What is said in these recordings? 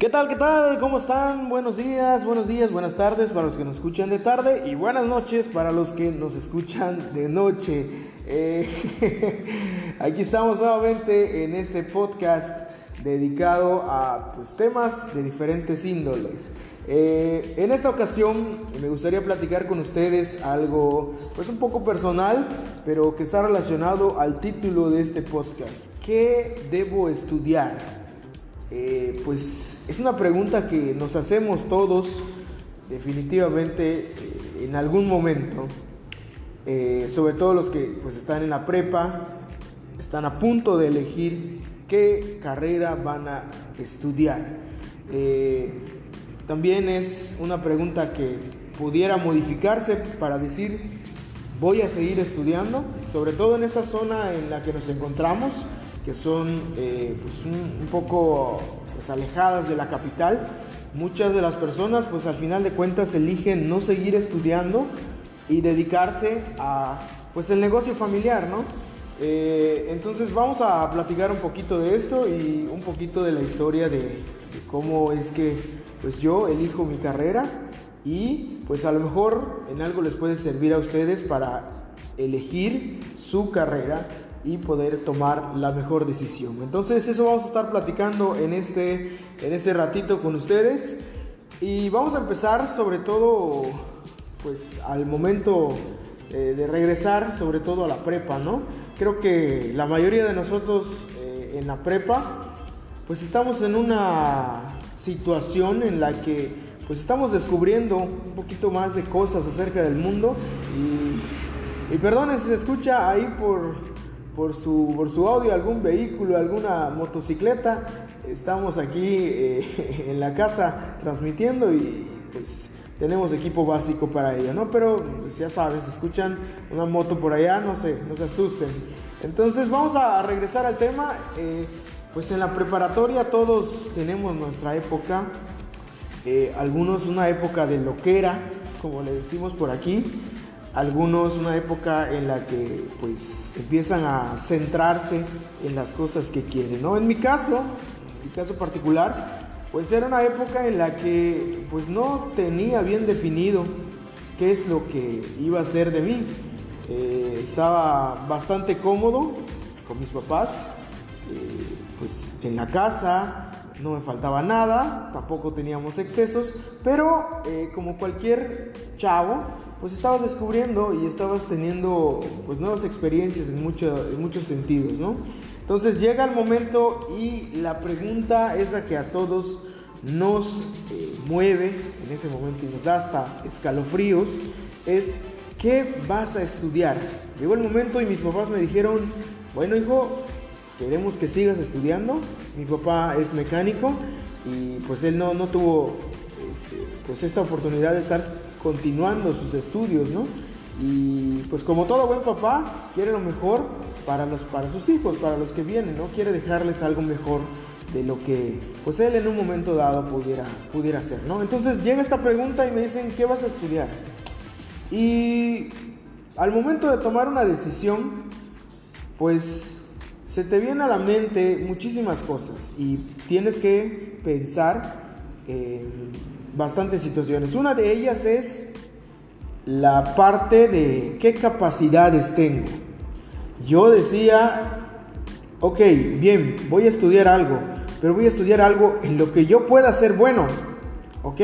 ¿Qué tal? ¿Qué tal? ¿Cómo están? Buenos días, buenos días, buenas tardes para los que nos escuchan de tarde y buenas noches para los que nos escuchan de noche. Eh, aquí estamos nuevamente en este podcast dedicado a pues, temas de diferentes índoles. Eh, en esta ocasión me gustaría platicar con ustedes algo pues un poco personal, pero que está relacionado al título de este podcast. ¿Qué debo estudiar? Eh, pues es una pregunta que nos hacemos todos definitivamente eh, en algún momento, eh, sobre todo los que pues están en la prepa, están a punto de elegir qué carrera van a estudiar. también es una pregunta que pudiera modificarse para decir voy a seguir estudiando, sobre todo en esta zona en la que nos encontramos que son eh, pues un, poco pues, alejadas de la capital. Muchas de las personas pues al final de cuentas eligen no seguir estudiando y dedicarse a pues el negocio familiar, ¿no? Eh, entonces vamos a platicar un poquito de esto y un poquito de la historia de, de, cómo es que pues yo elijo mi carrera y pues a lo mejor en algo les puede servir a ustedes para elegir su carrera y poder tomar la mejor decisión. Entonces eso vamos a estar platicando en este, en este ratito con ustedes y vamos a empezar sobre todo pues al momento eh, de regresar sobre todo a la prepa, ¿no? Creo que la mayoría de nosotros eh, en la prepa pues estamos en una situación en la que pues estamos descubriendo un poquito más de cosas acerca del mundo y, y perdone si se escucha ahí por por su, por su audio algún vehículo, alguna motocicleta. Estamos aquí eh, en la casa transmitiendo y pues tenemos equipo básico para ello, ¿no? Pero pues, ya sabes, escuchan una moto por allá, no sé, no se asusten. Entonces vamos a regresar al tema. Eh, pues en la preparatoria todos tenemos nuestra época, eh, algunos una época de loquera, como le decimos por aquí, algunos una época en la que pues empiezan a centrarse en las cosas que quieren, ¿no? En mi caso, en mi caso particular, pues era una época en la que pues no tenía bien definido qué es lo que iba a ser de mí. Eh, estaba bastante cómodo con mis papás, eh, pues en la casa, no me faltaba nada, tampoco teníamos excesos, pero eh, como cualquier chavo, pues estabas descubriendo y estabas teniendo pues nuevas experiencias en, en muchos sentidos, ¿no? Entonces llega el momento y la pregunta esa que a todos nos eh, mueve en ese momento y nos da hasta escalofríos es ¿qué vas a estudiar? Llegó el momento y mis papás me dijeron, bueno hijo, queremos que sigas estudiando. Mi papá es mecánico y pues él no, no tuvo este, pues esta oportunidad de estar continuando sus estudios, ¿no? Y pues como todo buen papá, quiere lo mejor para, los, para sus hijos, para los que vienen, ¿no? Quiere dejarles algo mejor de lo que pues él en un momento dado pudiera, pudiera hacer, ¿no? Entonces llega esta pregunta y me dicen, ¿qué vas a estudiar? Y al momento de tomar una decisión, pues se te viene a la mente muchísimas cosas y tienes que pensar en bastantes situaciones. Una de ellas es la parte de qué capacidades tengo. Yo decía, ok, bien, voy a estudiar algo, pero voy a estudiar algo en lo que yo pueda ser bueno, ¿ok?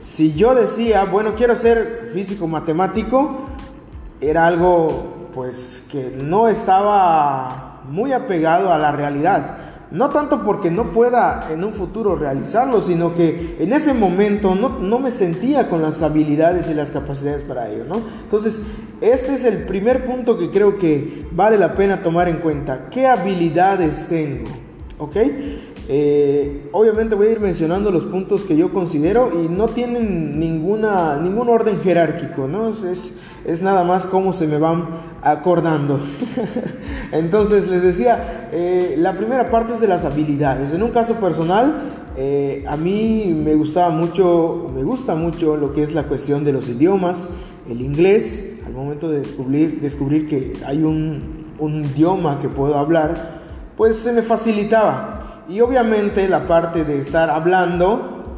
Si yo decía, bueno, quiero ser físico matemático, era algo pues que no estaba muy apegado a la realidad. No tanto porque no pueda en un futuro realizarlo, sino que en ese momento no, me sentía con las habilidades y las capacidades para ello, ¿no? Entonces, este es el primer punto que creo que vale la pena tomar en cuenta. ¿Qué habilidades tengo? ¿Ok? Eh, obviamente voy a ir mencionando los puntos que yo considero y no tienen ninguna, ningún orden jerárquico, ¿no? Es, es nada más cómo se me van acordando. Entonces les decía, eh, la primera parte es de las habilidades. En un caso personal, eh, a mí me gustaba mucho, me gusta mucho lo que es la cuestión de los idiomas, el inglés, al momento de descubrir, descubrir que hay un, un idioma que puedo hablar, pues se me facilitaba. y obviamente la parte de estar hablando,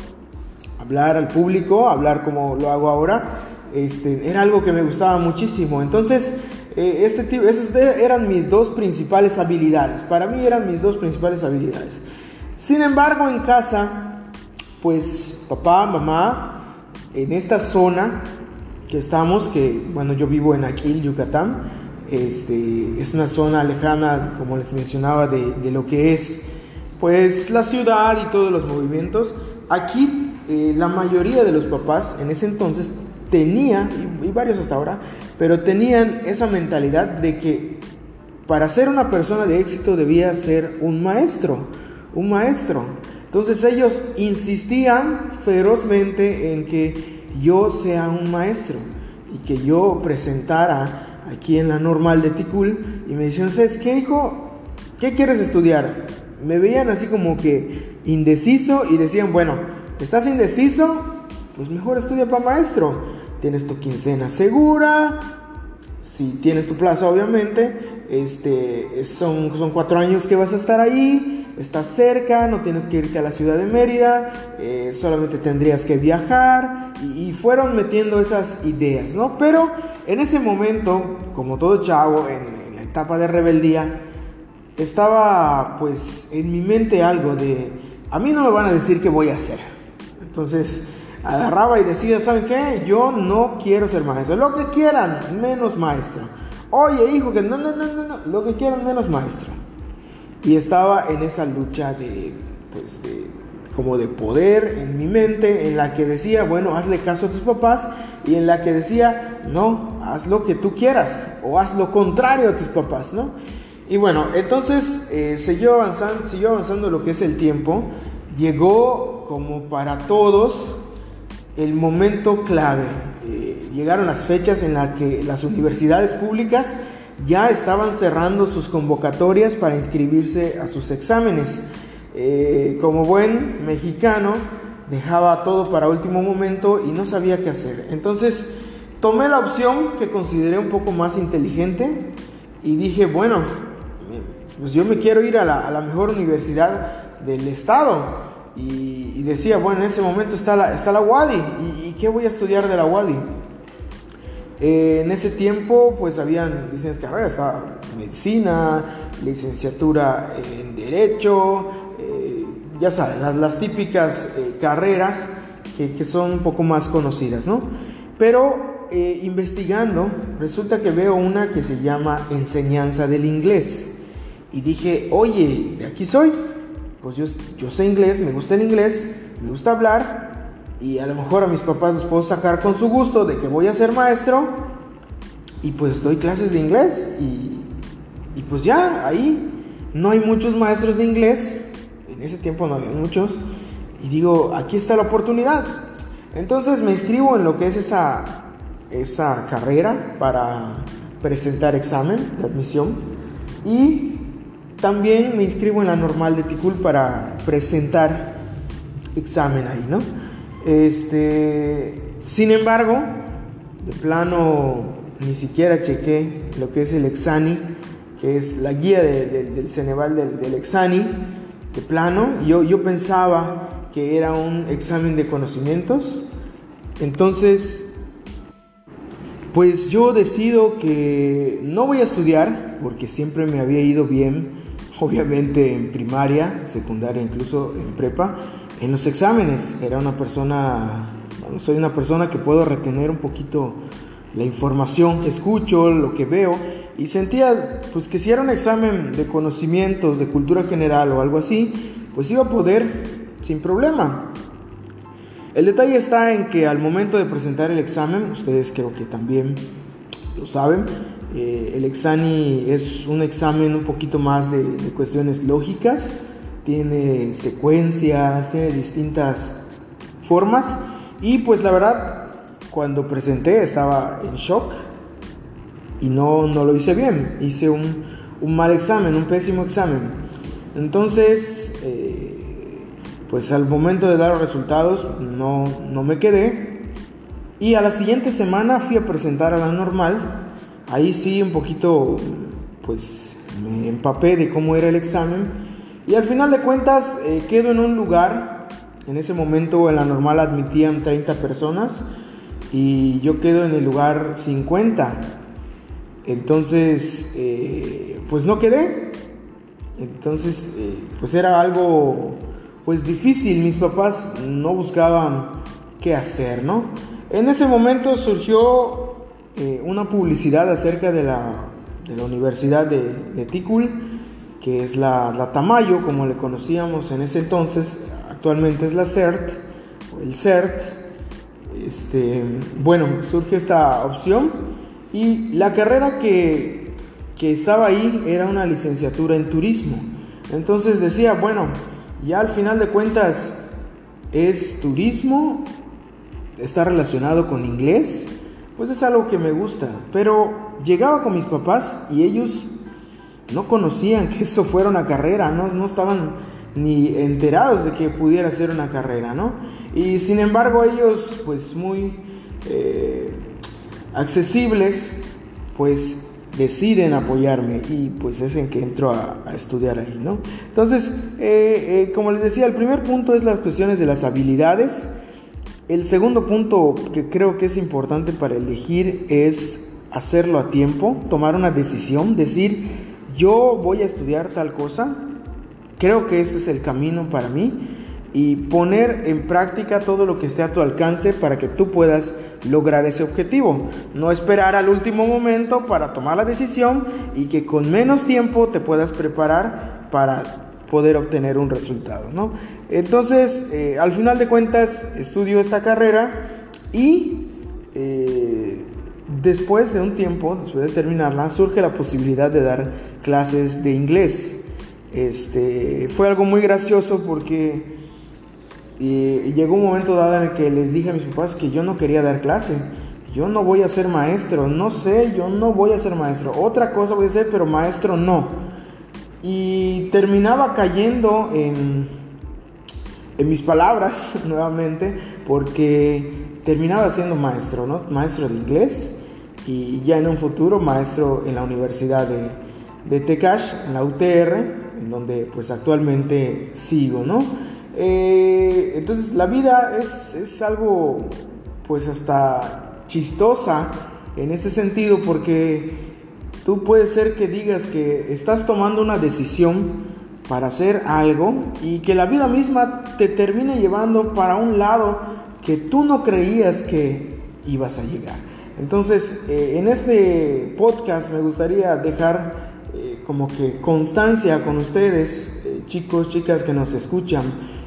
hablar al público, hablar como lo hago ahora, este, era algo que me gustaba muchísimo. Entonces, eh, este esas eran mis dos principales habilidades. Para mí eran mis dos principales habilidades. Sin embargo, en casa, pues papá, mamá, en esta zona que estamos, que bueno, yo vivo en Aquil, Yucatán, este, es una zona lejana, como les mencionaba, de, de lo que es pues la ciudad y todos los movimientos. Aquí eh, la mayoría de los papás en ese entonces tenía, y, y varios hasta ahora, pero tenían esa mentalidad de que para ser una persona de éxito debía ser un maestro, un maestro. Entonces ellos insistían ferozmente en que yo sea un maestro y que yo presentara aquí en la normal de Ticul y me decían, ¿sabes qué hijo? ¿Qué quieres estudiar? Me veían así como que indeciso y decían, bueno, ¿estás indeciso? Pues mejor estudia para maestro. Tienes tu quincena segura, si tienes tu plaza obviamente, este, son, son cuatro años que vas a estar ahí, estás cerca, no tienes que irte a la ciudad de Mérida, eh, solamente tendrías que viajar y, fueron metiendo esas ideas, ¿no? Pero en ese momento, como todo chavo, en, en la etapa de rebeldía, estaba pues en mi mente algo de, a mí no me van a decir qué voy a hacer. Entonces, agarraba y decía, ¿saben qué? Yo no quiero ser maestro. Lo que quieran, menos maestro. Oye, hijo, que no, no, no, no, no, lo que quieran, menos maestro. Y estaba en esa lucha de, pues, de, como de poder en mi mente, en la que decía, bueno, hazle caso a tus papás, y en la que decía, no, haz lo que tú quieras, o haz lo contrario a tus papás, ¿no? Y bueno, entonces eh, siguió, avanzando, siguió avanzando lo que es el tiempo, llegó como para todos el momento clave. Eh, llegaron las fechas en las que las universidades públicas ya estaban cerrando sus convocatorias para inscribirse a sus exámenes. Eh, como buen mexicano, dejaba todo para último momento y no sabía qué hacer. Entonces tomé la opción que consideré un poco más inteligente y dije, bueno, pues yo me quiero ir a la, a la mejor universidad del estado. Y, decía, bueno, en ese momento está la, está la Wadi, ¿y, qué voy a estudiar de la Wadi? Eh, en ese tiempo, pues habían distintas carreras, estaba medicina, licenciatura en Derecho, eh, ya saben, las, típicas eh, carreras que, que, son un poco más conocidas, ¿no? Pero investigando, resulta que veo una que se llama Enseñanza del Inglés. Y dije, oye, de aquí soy pues yo, yo sé inglés, me gusta el inglés, me gusta hablar y a lo mejor a mis papás los puedo sacar con su gusto de que voy a ser maestro y pues doy clases de inglés y, y pues ya, ahí no hay muchos maestros de inglés, en ese tiempo no había muchos y digo, aquí está la oportunidad. Entonces me inscribo en lo que es esa, esa carrera para presentar examen de admisión y también me inscribo en la normal de Ticul para presentar examen ahí, ¿no? Este, sin embargo, de plano ni siquiera chequé lo que es el Exani, que es la guía del Ceneval del, Exani, de plano. Yo, yo pensaba que era un examen de conocimientos. Entonces, pues yo decido que no voy a estudiar, porque siempre me había ido bien obviamente en primaria, secundaria, incluso en prepa, en los exámenes. Era una persona, bueno, soy una persona que puedo retener un poquito la información que escucho, lo que veo, y sentía pues que si era un examen de conocimientos, de cultura general o algo así, pues iba a poder sin problema. El detalle está en que al momento de presentar el examen, ustedes creo que también lo saben, eh, el Exani es un examen un poquito más de, cuestiones lógicas, tiene secuencias, tiene distintas formas. Y pues la verdad cuando presenté estaba en shock y no, no lo hice bien, hice un, mal examen, un pésimo examen. Entonces, eh, pues al momento de dar los resultados no, no me quedé. Y a la siguiente semana fui a presentar a la normal Ahí sí un poquito, pues me empapé de cómo era el examen Y al final de cuentas eh, quedo en un lugar, en ese momento en la normal admitían 30 personas y yo quedo en el lugar 50. Entonces, eh, pues no quedé. Entonces, eh, pues era algo pues difícil. Mis papás no buscaban qué hacer, ¿no? En ese momento surgió una publicidad acerca de la, de la Universidad de, de Ticul que es la, Tamayo, como le conocíamos en ese entonces, actualmente es la CERT, o el CERT. Este, bueno, surge esta opción y la carrera que, que estaba ahí era una licenciatura en turismo. Entonces decía, bueno, ya al final de cuentas es turismo, está relacionado con inglés, pues es algo que me gusta. Pero llegaba con mis papás y ellos no conocían que eso fuera una carrera, no, no estaban ni enterados de que pudiera ser una carrera, ¿no? Y sin embargo ellos, pues muy eh, accesibles, pues deciden apoyarme y pues es en que entro a, estudiar ahí, ¿no? Entonces, eh, eh, como les decía, el primer punto es las cuestiones de las habilidades. El segundo punto que creo que es importante para elegir es hacerlo a tiempo, tomar una decisión, decir, yo voy a estudiar tal cosa, creo que este es el camino para mí y poner en práctica todo lo que esté a tu alcance para que tú puedas lograr ese objetivo. No esperar al último momento para tomar la decisión y que con menos tiempo te puedas preparar para poder obtener un resultado. ¿no? Entonces, eh, al final de cuentas, estudio esta carrera y eh, Después de un tiempo, después de terminarla, surge la posibilidad de dar clases de inglés. Este, fue algo muy gracioso porque eh, llegó un momento dado en el que les dije a mis papás que yo no quería dar clase. Yo no voy a ser maestro, no sé, yo no voy a ser maestro. Otra cosa voy a ser, pero maestro no. Y terminaba cayendo en, en mis palabras nuevamente porque terminaba siendo maestro, ¿no? Maestro de inglés y ya en un futuro maestro en la Universidad de, de Tecash, en la UTR, en donde pues actualmente sigo, ¿no? Eh, entonces la vida es, es algo pues hasta chistosa en este sentido porque tú puedes ser que digas que estás tomando una decisión para hacer algo y que la vida misma te termine llevando para un lado que tú no creías que ibas a llegar. Entonces, eh, en este podcast me gustaría dejar eh, como que constancia con ustedes, eh, chicos, chicas que nos escuchan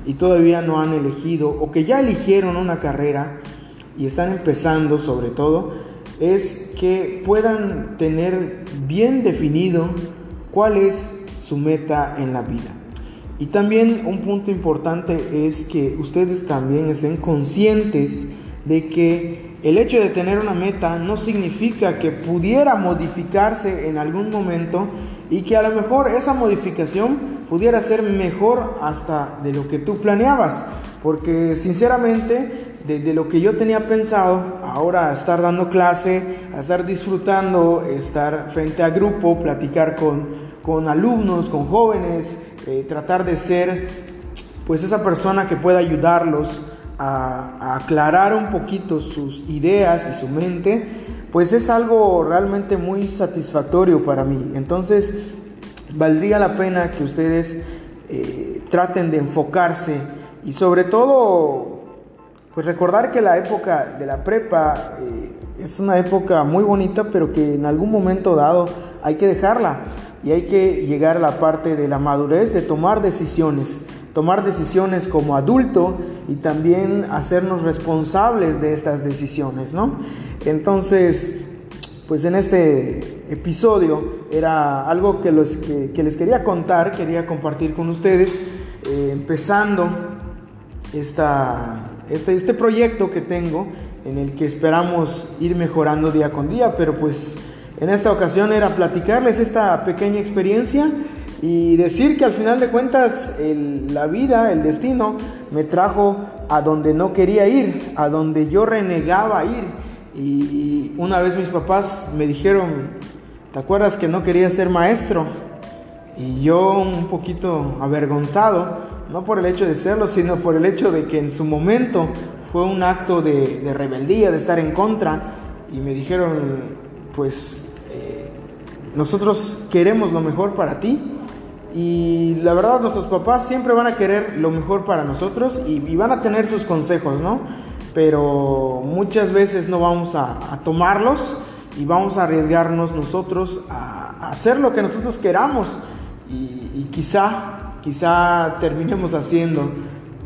y todavía no han elegido o que ya eligieron una carrera y están empezando sobre todo, es que puedan tener bien definido cuál es su meta en la vida. Y también un punto importante es que ustedes también estén conscientes de que el hecho de tener una meta no significa que pudiera modificarse en algún momento y que a lo mejor esa modificación pudiera ser mejor hasta de lo que tú planeabas. Porque sinceramente, de lo que yo tenía pensado, ahora estar dando clase, a estar disfrutando, estar frente a grupo, platicar con, con alumnos, con jóvenes, eh, tratar de ser pues esa persona que pueda ayudarlos a, aclarar un poquito sus ideas y su mente, pues es algo realmente muy satisfactorio para mí. Entonces, valdría la pena que ustedes eh, traten de enfocarse y sobre todo, pues recordar que la época de la prepa eh, es una época muy bonita, pero que en algún momento dado hay que dejarla y hay que llegar a la parte de la madurez, de tomar decisiones tomar decisiones como adulto y también hacernos responsables de estas decisiones, ¿no? Entonces, pues en este episodio era algo que, los, que, les quería contar, quería compartir con ustedes, eh, empezando esta, este, este proyecto que tengo en el que esperamos ir mejorando día con día, pero pues en esta ocasión era platicarles esta pequeña experiencia y decir que al final de cuentas la vida, el destino, me trajo a donde no quería ir, a donde yo renegaba ir. Y, una vez mis papás me dijeron, ¿te acuerdas que no quería ser maestro? Y yo un poquito avergonzado, no por el hecho de serlo, sino por el hecho de que en su momento fue un acto de, rebeldía, de estar en contra, y me dijeron, pues eh, nosotros queremos lo mejor para ti, y la verdad nuestros papás siempre van a querer lo mejor para nosotros y, van a tener sus consejos, ¿no? Pero muchas veces no vamos a, tomarlos y vamos a arriesgarnos nosotros a, hacer lo que nosotros queramos y, quizá, quizá terminemos haciendo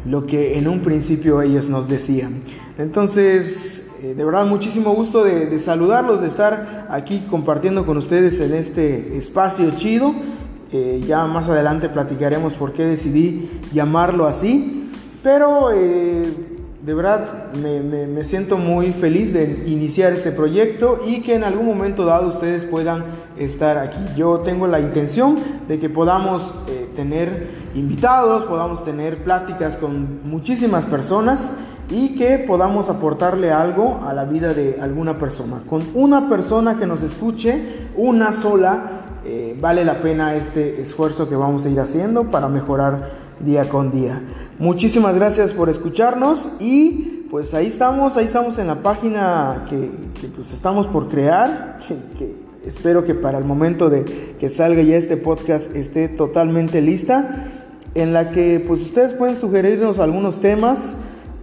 lo que en un principio ellos nos decían. Entonces, eh, de verdad, muchísimo gusto de, de, saludarlos, de estar aquí compartiendo con ustedes en este espacio chido. Eh, ya más adelante platicaremos por qué decidí llamarlo así. Pero eh, de verdad me, siento muy feliz de iniciar este proyecto y que en algún momento dado ustedes puedan estar aquí. Yo tengo la intención de que podamos eh, tener invitados, podamos tener pláticas con muchísimas personas y que podamos aportarle algo a la vida de alguna persona. Con una persona que nos escuche, una sola, eh, vale la pena este esfuerzo que vamos a ir haciendo para mejorar día con día. Muchísimas gracias por escucharnos y pues ahí estamos, ahí estamos en la página que, pues estamos por crear, espero que para el momento de que salga ya este podcast esté totalmente lista, en la que pues ustedes pueden sugerirnos algunos temas,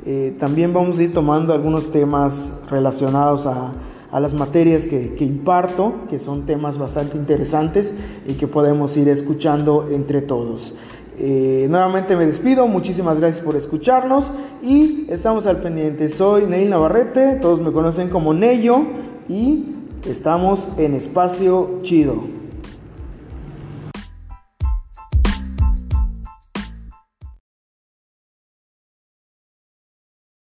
eh, también vamos a ir tomando algunos temas relacionados a a las materias que, imparto, que son temas bastante interesantes y que podemos ir escuchando entre todos. Eh, nuevamente me despido, muchísimas gracias por escucharnos y estamos al pendiente. Soy Neil Navarrete, todos me conocen como Nello y estamos en Espacio Chido.